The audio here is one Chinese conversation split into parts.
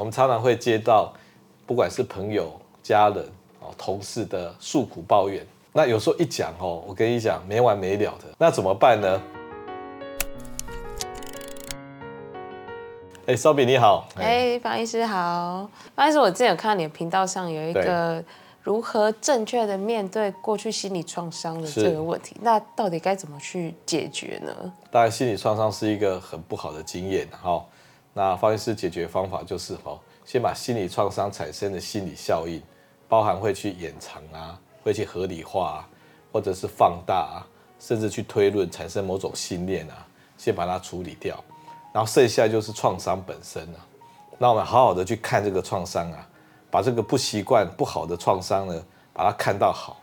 我们常常会接到，不管是朋友、家人、哦同事的诉苦抱怨，那有时候一讲哦，我跟你讲没完没了的，那怎么办呢？哎，烧饼你好，哎，方医师好，方医师，我之前有看到你的频道上有一个如何正确的面对过去心理创伤的这个问题，那到底该怎么去解决呢？当然，心理创伤是一个很不好的经验，哈。那方医师解决方法就是哦，先把心理创伤产生的心理效应，包含会去掩藏啊，会去合理化啊，或者是放大啊，甚至去推论产生某种信念啊，先把它处理掉。然后剩下就是创伤本身啊。那我们好好的去看这个创伤啊，把这个不习惯、不好的创伤呢，把它看到好。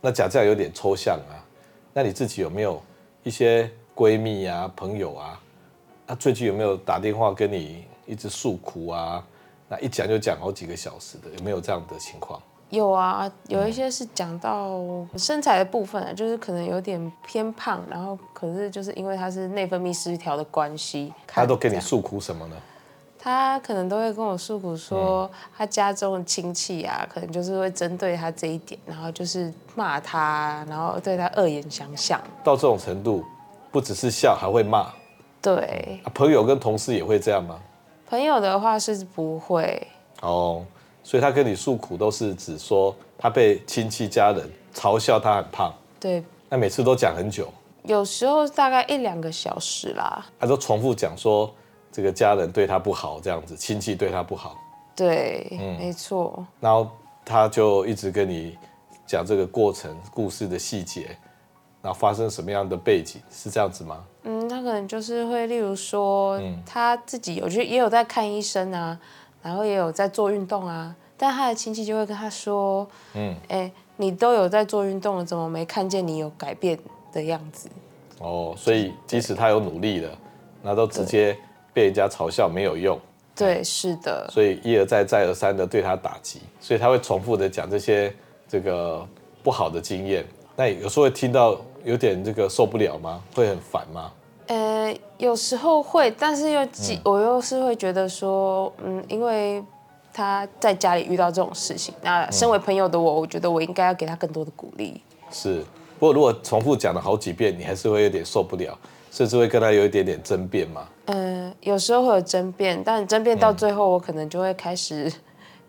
那讲这样有点抽象啊。那你自己有没有一些闺蜜啊、朋友啊？他最近有没有打电话跟你一直诉苦啊？那一讲就讲好几个小时的，有没有这样的情况？有啊，有一些是讲到身材的部分啊，就是可能有点偏胖，然后可是就是因为他是内分泌失调的关系，他都跟你诉苦什么呢？他可能都会跟我诉苦说，他家中的亲戚啊，可能就是会针对他这一点，然后就是骂他，然后对他恶言相向。到这种程度，不只是笑，还会骂。对，朋友跟同事也会这样吗？朋友的话是不会哦，所以他跟你诉苦都是指说他被亲戚家人嘲笑他很胖。对，那每次都讲很久，有时候大概一两个小时啦。他都重复讲说这个家人对他不好，这样子亲戚对他不好。对，嗯，没错。然后他就一直跟你讲这个过程、故事的细节，然后发生什么样的背景，是这样子吗？嗯，他可能就是会，例如说，他自己有去也有在看医生啊，然后也有在做运动啊，但他的亲戚就会跟他说，嗯，哎，你都有在做运动了，怎么没看见你有改变的样子？哦，所以即使他有努力了，那都直接被人家嘲笑没有用。对，是的。所以一而再再而三的对他打击，所以他会重复的讲这些这个不好的经验。那有时候会听到有点这个受不了吗？会很烦吗？呃，有时候会，但是又我又是会觉得说，嗯，因为他在家里遇到这种事情，那身为朋友的我，我觉得我应该要给他更多的鼓励。是，不过如果重复讲了好几遍，你还是会有点受不了，甚至会跟他有一点点争辩嘛。嗯，有时候会有争辩，但争辩到最后，我可能就会开始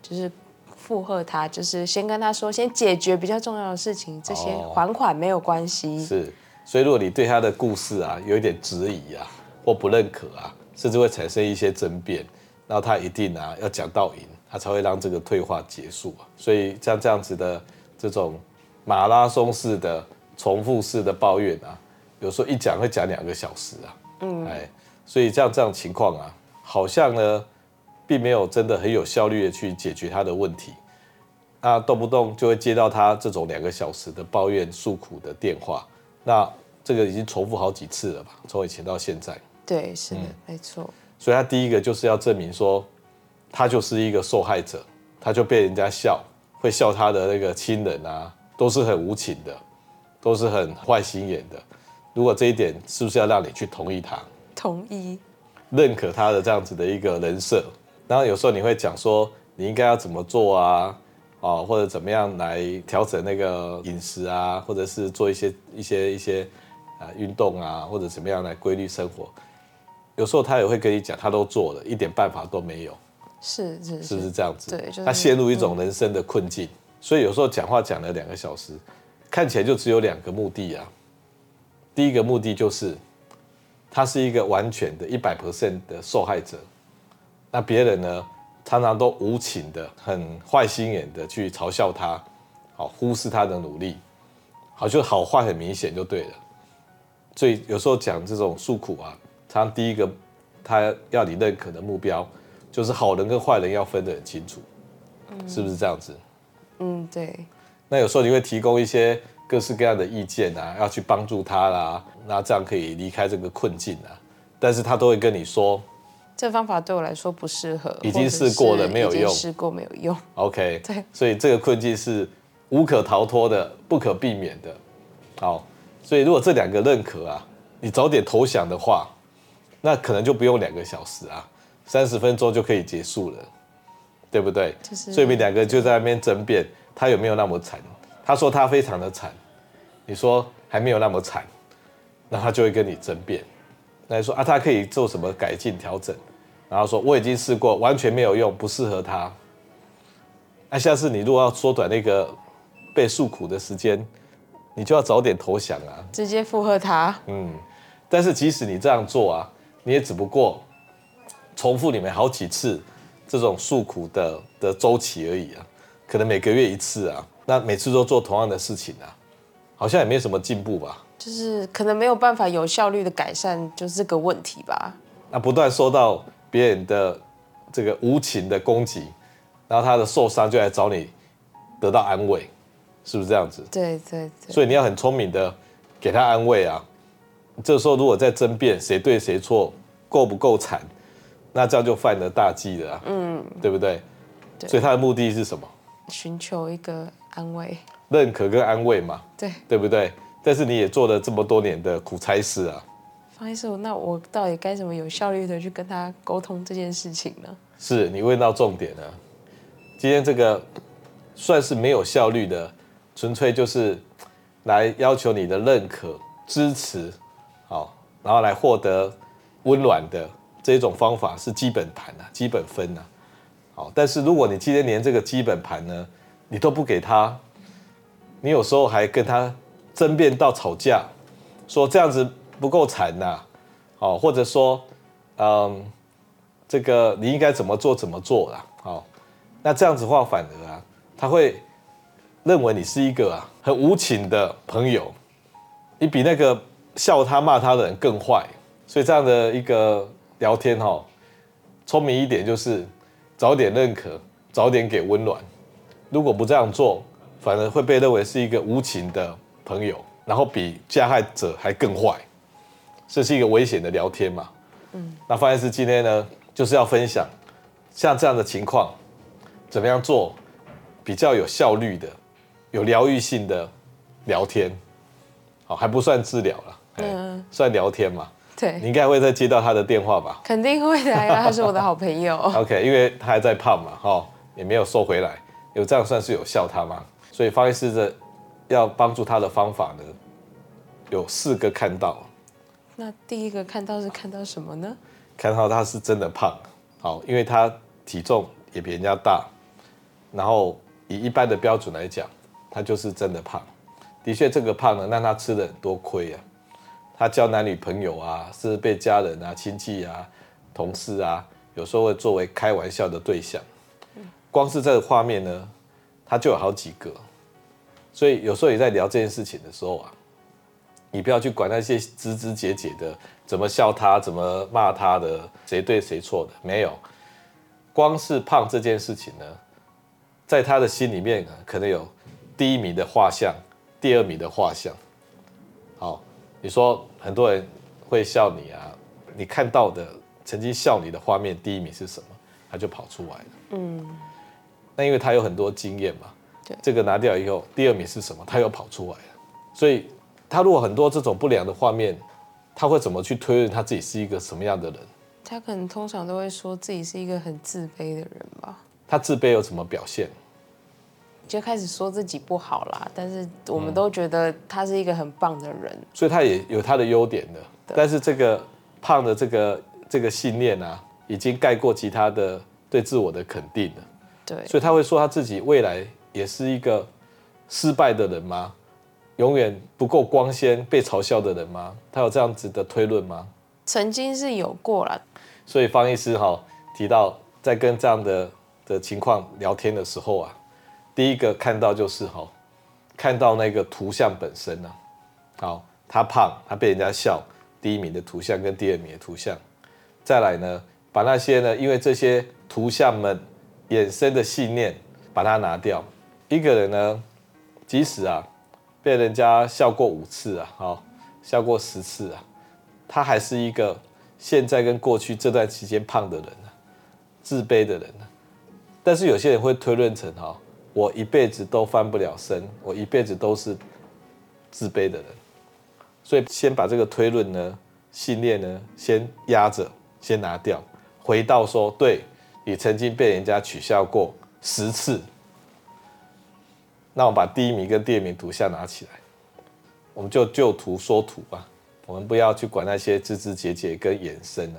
就是。附和他，就是先跟他说，先解决比较重要的事情，这些还款没有关系。是，所以如果你对他的故事啊有一点质疑啊，或不认可啊，甚至会产生一些争辩，那他一定啊要讲到赢，他才会让这个退化结束啊。所以像这样子的这种马拉松式的重复式的抱怨啊，有时候一讲会讲两个小时啊。嗯，哎，所以这样这样情况啊，好像呢。并没有真的很有效率的去解决他的问题，那动不动就会接到他这种两个小时的抱怨诉苦的电话，那这个已经重复好几次了吧？从以前到现在。对，是的，嗯、没错。所以他第一个就是要证明说，他就是一个受害者，他就被人家笑，会笑他的那个亲人啊，都是很无情的，都是很坏心眼的。如果这一点是不是要让你去同意他？同意。认可他的这样子的一个人设。然后有时候你会讲说，你应该要怎么做啊，哦，或者怎么样来调整那个饮食啊，或者是做一些一些一些啊运动啊，或者怎么样来规律生活。有时候他也会跟你讲，他都做了，一点办法都没有。是是是，是不是这样子？对，就是他陷入一种人生的困境。嗯。所以有时候讲话讲了两个小时，看起来就只有两个目的啊。第一个目的就是，他是一个完全的一百 percent 的受害者。那别人呢，常常都无情的、很坏心眼的去嘲笑他，好忽视他的努力，好就好坏很明显就对了。所以有时候讲这种诉苦啊，常常第一个他要你认可的目标，就是好人跟坏人要分得很清楚，是不是这样子？嗯，对。那有时候你会提供一些各式各样的意见啊，要去帮助他啦，那这样可以离开这个困境啊，但是他都会跟你说。这个方法对我来说不适合，已经试过了没有用，试过没有用。OK，对，所以这个困境是无可逃脱的，不可避免的。好，所以如果这两个认可啊，你早点投降的话，那可能就不用两个小时啊，三十分钟就可以结束了，对不对？就是、所以你们两个就在那边争辩，他有没有那么惨？他说他非常的惨，你说还没有那么惨，那他就会跟你争辩。那你说啊，他可以做什么改进调整？然后说我已经试过，完全没有用，不适合他。那下次你如果要缩短那个被诉苦的时间，你就要早点投降啊，直接附和他。嗯，但是即使你这样做啊，你也只不过重复你们好几次这种诉苦的的周期而已啊，可能每个月一次啊，那每次都做同样的事情啊，好像也没什么进步吧？就是可能没有办法有效率的改善，就是这个问题吧。那不断受到别人的这个无情的攻击。然后他的受伤就来找你得到安慰，是不是这样子？对对对。所以你要很聪明的给他安慰啊。这时候如果在争辩谁对谁错，够不够惨，那这样就犯了大忌了啊。嗯，对不对？对。所以他的目的是什么？寻求一个安慰、认可跟安慰嘛。对。对不对？但是你也做了这么多年的苦差事啊。方医师，那我到底该怎么有效率的去跟他沟通这件事情呢？是你问到重点了。今天这个算是没有效率的，纯粹就是来要求你的认可、支持，好，然后来获得温暖的这种方法是基本盘啊，基本分啊，好。但是如果你今天连这个基本盘呢，你都不给他，你有时候还跟他争辩到吵架，说这样子不够惨呐，好，或者说，嗯，这个你应该怎么做怎么做啦，好。那这样子的话，反而啊，他会认为你是一个啊很无情的朋友，你比那个笑他骂他的人更坏。所以这样的一个聊天哈、哦，聪明一点就是早点认可，早点给温暖。如果不这样做，反而会被认为是一个无情的朋友，然后比加害者还更坏。这是一个危险的聊天嘛。嗯。那方医师今天呢，就是要分享像这样的情况。怎么样做比较有效率的、有疗愈性的聊天？好，还不算治疗了，嗯，算聊天嘛。对，你应该会再接到他的电话吧？肯定会的呀，他是我的好朋友。OK，因为他还在胖嘛，哈，也没有瘦回来，有这样算是有效他吗？所以方医师的要帮助他的方法呢，有四个看到。那第一个看到是看到什么呢？看到他是真的胖，好，因为他体重也比人家大。然后以一般的标准来讲，他就是真的胖。的确，这个胖呢，让他吃了很多亏啊。他交男女朋友啊，是被家人啊、亲戚啊、同事啊，有时候会作为开玩笑的对象。光是这个画面呢，他就有好几个。所以有时候也在聊这件事情的时候啊，你不要去管那些枝枝节节的，怎么笑他，怎么骂他的，谁对谁错的，没有。光是胖这件事情呢。在他的心里面啊，可能有第一名的画像，第二名的画像。好，你说很多人会笑你啊，你看到的曾经笑你的画面，第一名是什么？他就跑出来了。嗯，那因为他有很多经验嘛。对，这个拿掉以后，第二名是什么？他又跑出来了。所以他如果很多这种不良的画面，他会怎么去推论他自己是一个什么样的人？他可能通常都会说自己是一个很自卑的人吧。他自卑有什么表现？就开始说自己不好啦，但是我们都觉得他是一个很棒的人，嗯、所以他也有他的优点的。但是这个胖的这个这个信念啊，已经盖过其他的对自我的肯定了。对，所以他会说他自己未来也是一个失败的人吗？永远不够光鲜、被嘲笑的人吗？他有这样子的推论吗？曾经是有过了。所以方医师哈提到，在跟这样的的情况聊天的时候啊。第一个看到就是哈，看到那个图像本身呢，好，他胖，他被人家笑，第一名的图像跟第二名的图像，再来呢，把那些呢，因为这些图像们衍生的信念，把它拿掉。一个人呢，即使啊，被人家笑过五次啊，好，笑过十次啊，他还是一个现在跟过去这段期间胖的人啊，自卑的人啊。但是有些人会推论成哈。我一辈子都翻不了身，我一辈子都是自卑的人，所以先把这个推论呢、信念呢先压着，先拿掉，回到说，对，你曾经被人家取笑过十次，那我把第一名跟第二名图像拿起来，我们就就图说图吧，我们不要去管那些枝枝节节跟衍生啊。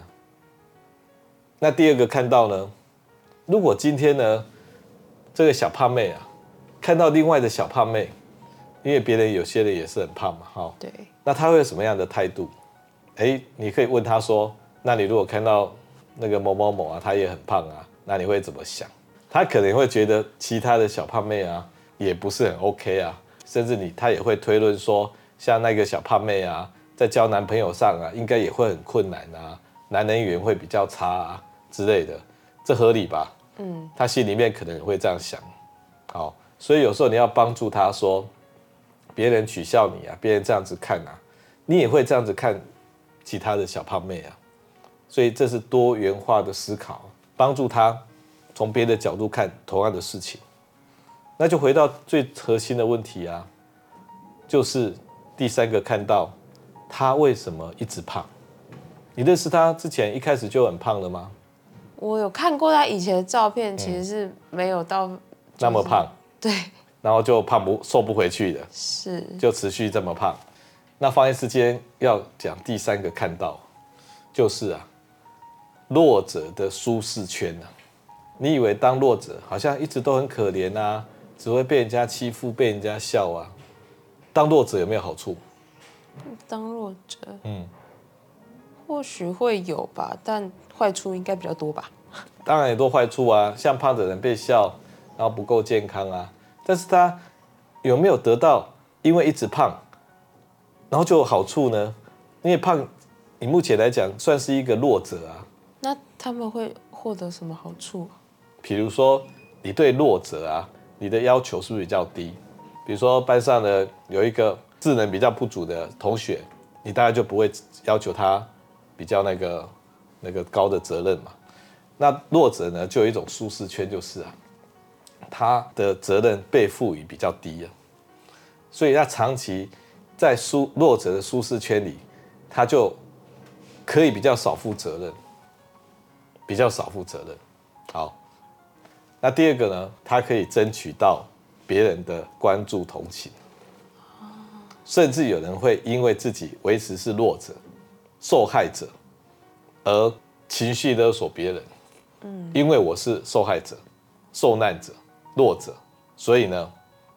那第二个看到呢，如果今天呢，这个小胖妹啊，看到另外的小胖妹，因为别人有些人也是很胖嘛，哈，对，那他会有什么样的态度？哎，你可以问他说，那你如果看到那个某某某啊，他也很胖啊，那你会怎么想？他可能会觉得其他的小胖妹啊，也不是很 OK 啊，甚至你他也会推论说，像那个小胖妹啊，在交男朋友上啊，应该也会很困难啊，男人缘会比较差啊之类的，这合理吧？嗯，他心里面可能会这样想。好，所以有时候你要帮助他说，别人取笑你啊，别人这样子看啊，你也会这样子看。其他的小胖妹啊，所以这是多元化的思考，帮助他从别的角度看同样的事情。那就回到最核心的问题啊，就是第三个看到他为什么一直胖？你认识他之前一开始就很胖了吗？我有看过他以前的照片，其实是没有到那么胖，对，然后就胖不瘦不回去的，是就持续这么胖。那发言时间要讲第三个看到，就是啊，弱者的舒适圈啊。你以为当弱者好像一直都很可怜啊，只会被人家欺负、被人家笑啊？当弱者有没有好处？当弱者，嗯，或许会有吧，但坏处应该比较多吧。当然也多坏处啊，像胖的人被笑，然后不够健康啊。但是他有没有得到？因为一直胖。然后就有好处呢，因为胖，你目前来讲算是一个弱者啊。那他们会获得什么好处？比如说，你对弱者啊，你的要求是不是比较低？比如说班上的有一个智能比较不足的同学，你大概就不会要求他比较那个那个高的责任嘛。那弱者呢，就有一种舒适圈，就是啊，他的责任被赋予比较低啊，所以他长期。在舒弱者的舒适圈里，他就可以比较少负责任，比较少负责任。好，那第二个呢，他可以争取到别人的关注同情，甚至有人会因为自己维持是弱者、受害者，而情绪勒索别人。嗯，因为我是受害者、受难者、弱者，所以呢，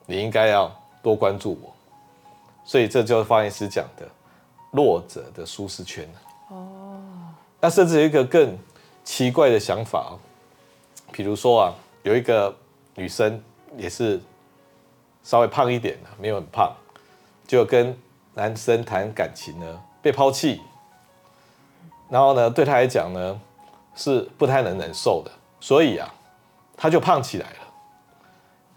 你应该要多关注我。所以这就是方医师讲的弱者的舒适圈哦，那甚至有一个更奇怪的想法哦，比如说啊，有一个女生也是稍微胖一点的，没有很胖，就跟男生谈感情呢，被抛弃，然后呢，对他来讲呢是不太能忍受的，所以啊，他就胖起来了。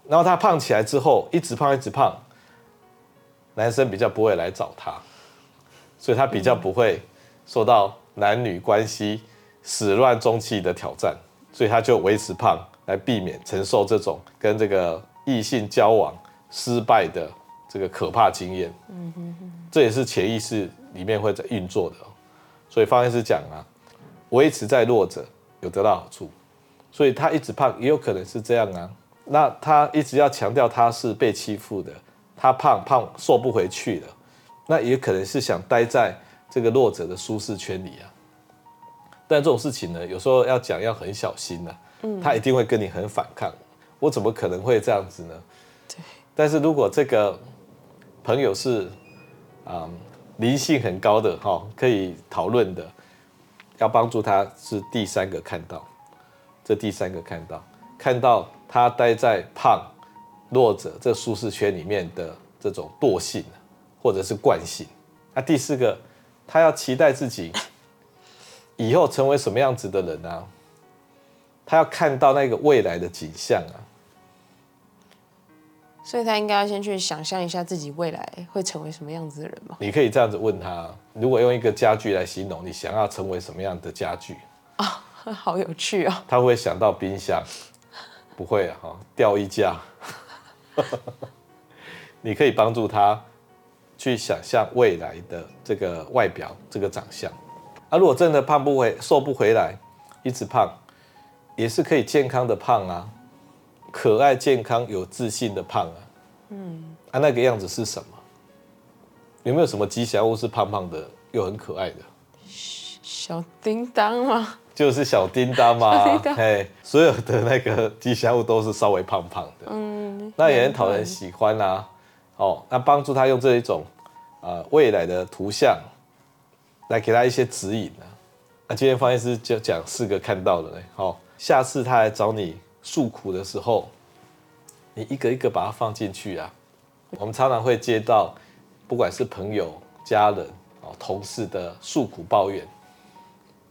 然后他胖起来之后，一直胖，一直胖。男生比较不会来找他，所以他比较不会受到男女关系始乱终弃的挑战，所以他就维持胖来避免承受这种跟这个异性交往失败的这个可怕经验。嗯哼哼，这也是潜意识里面会在运作的。所以方医师讲啊，维持在弱者有得到好处，所以他一直胖也有可能是这样啊。那他一直要强调他是被欺负的。他胖胖瘦不回去了，那也可能是想待在这个弱者的舒适圈里啊。但这种事情呢，有时候要讲要很小心呐、啊。嗯，他一定会跟你很反抗。我怎么可能会这样子呢？对。但是如果这个朋友是啊灵性很高的哈，可以讨论的，要帮助他是第三个看到，这第三个看到，看到他待在胖。弱者这舒适圈里面的这种惰性，或者是惯性。那第四个，他要期待自己以后成为什么样子的人啊？他要看到那个未来的景象啊。所以他应该要先去想象一下自己未来会成为什么样子的人吗？你可以这样子问他：如果用一个家具来形容，你想要成为什么样的家具？啊、哦，好有趣哦。他会想到冰箱？不会啊，哈，吊衣架。你可以帮助他去想象未来的这个外表、这个长相。啊，如果真的胖不回、瘦不回来，一直胖，也是可以健康的胖啊，可爱、健康、有自信的胖啊。嗯，啊，那个样子是什么？有没有什么吉祥物是胖胖的又很可爱的？小叮当吗？就是小叮当嘛，嘿，所有的那个吉祥物都是稍微胖胖的，嗯，那也很讨人喜欢啊。哦，那帮助他用这一种呃未来的图像来给他一些指引啊。那今天方医师就讲四个看到的嘞，好，下次他来找你诉苦的时候，你一个一个把它放进去啊。我们常常会接到不管是朋友、家人、哦同事的诉苦抱怨。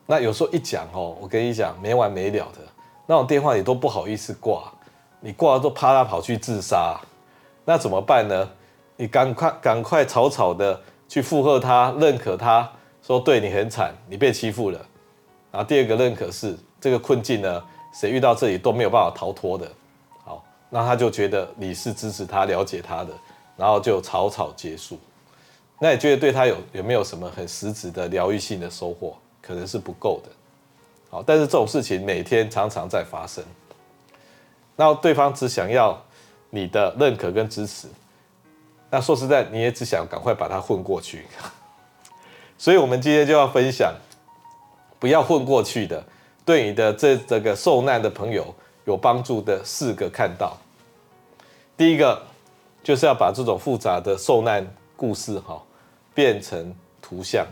那有时候一讲哦，我跟你讲没完没了的，那种电话你都不好意思挂，你挂了都怕他跑去自杀，那怎么办呢？你赶快赶快草草的去附和他，认可他说对你很惨，你被欺负了。然后第二个认可是这个困境呢，谁遇到这里都没有办法逃脱的。好，那他就觉得你是支持他、了解他的，然后就草草结束。那你觉得对他有有没有什么很实质的疗愈性的收获？可能是不够的，好，但是这种事情每天常常在发生，那对方只想要你的认可跟支持，那说实在，你也只想赶快把他混过去，所以我们今天就要分享，不要混过去的，对你的这这个受难的朋友有帮助的四个看到，第一个就是要把这种复杂的受难故事哈变成图像。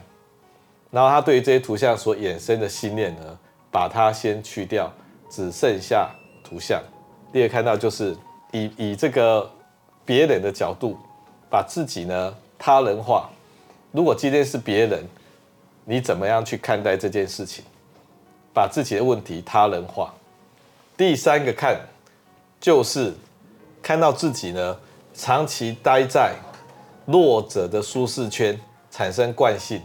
然后他对于这些图像所衍生的信念呢，把它先去掉，只剩下图像。第二看到就是以以这个别人的角度，把自己呢他人化。如果今天是别人，你怎么样去看待这件事情？把自己的问题他人化。第三个看就是看到自己呢长期待在弱者的舒适圈，产生惯性。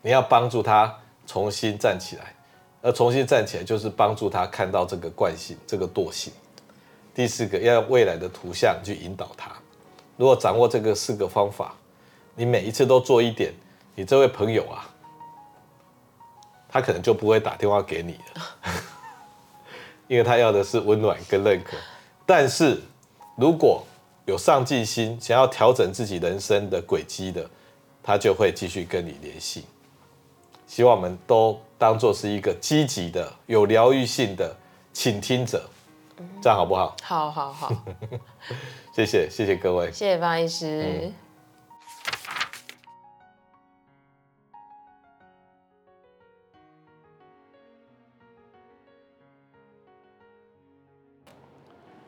你要帮助他重新站起来，而重新站起来就是帮助他看到这个惯性、这个惰性。第四个，要用未来的图像去引导他。如果掌握这个四个方法，你每一次都做一点，你这位朋友啊，他可能就不会打电话给你了，因为他要的是温暖跟认可。但是如果有上进心，想要调整自己人生的轨迹的，他就会继续跟你联系。希望我们都当做是一个积极的、有疗愈性的倾听者，这样好不好？好好好，谢谢谢谢各位，谢谢方医师。嗯、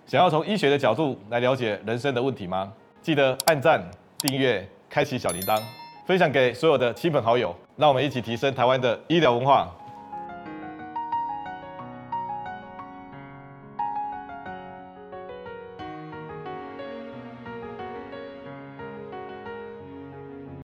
想要从医学的角度来了解人生的问题吗？记得按赞、订阅、开启小铃铛，分享给所有的亲朋好友。让我们一起提升台湾的医疗文化。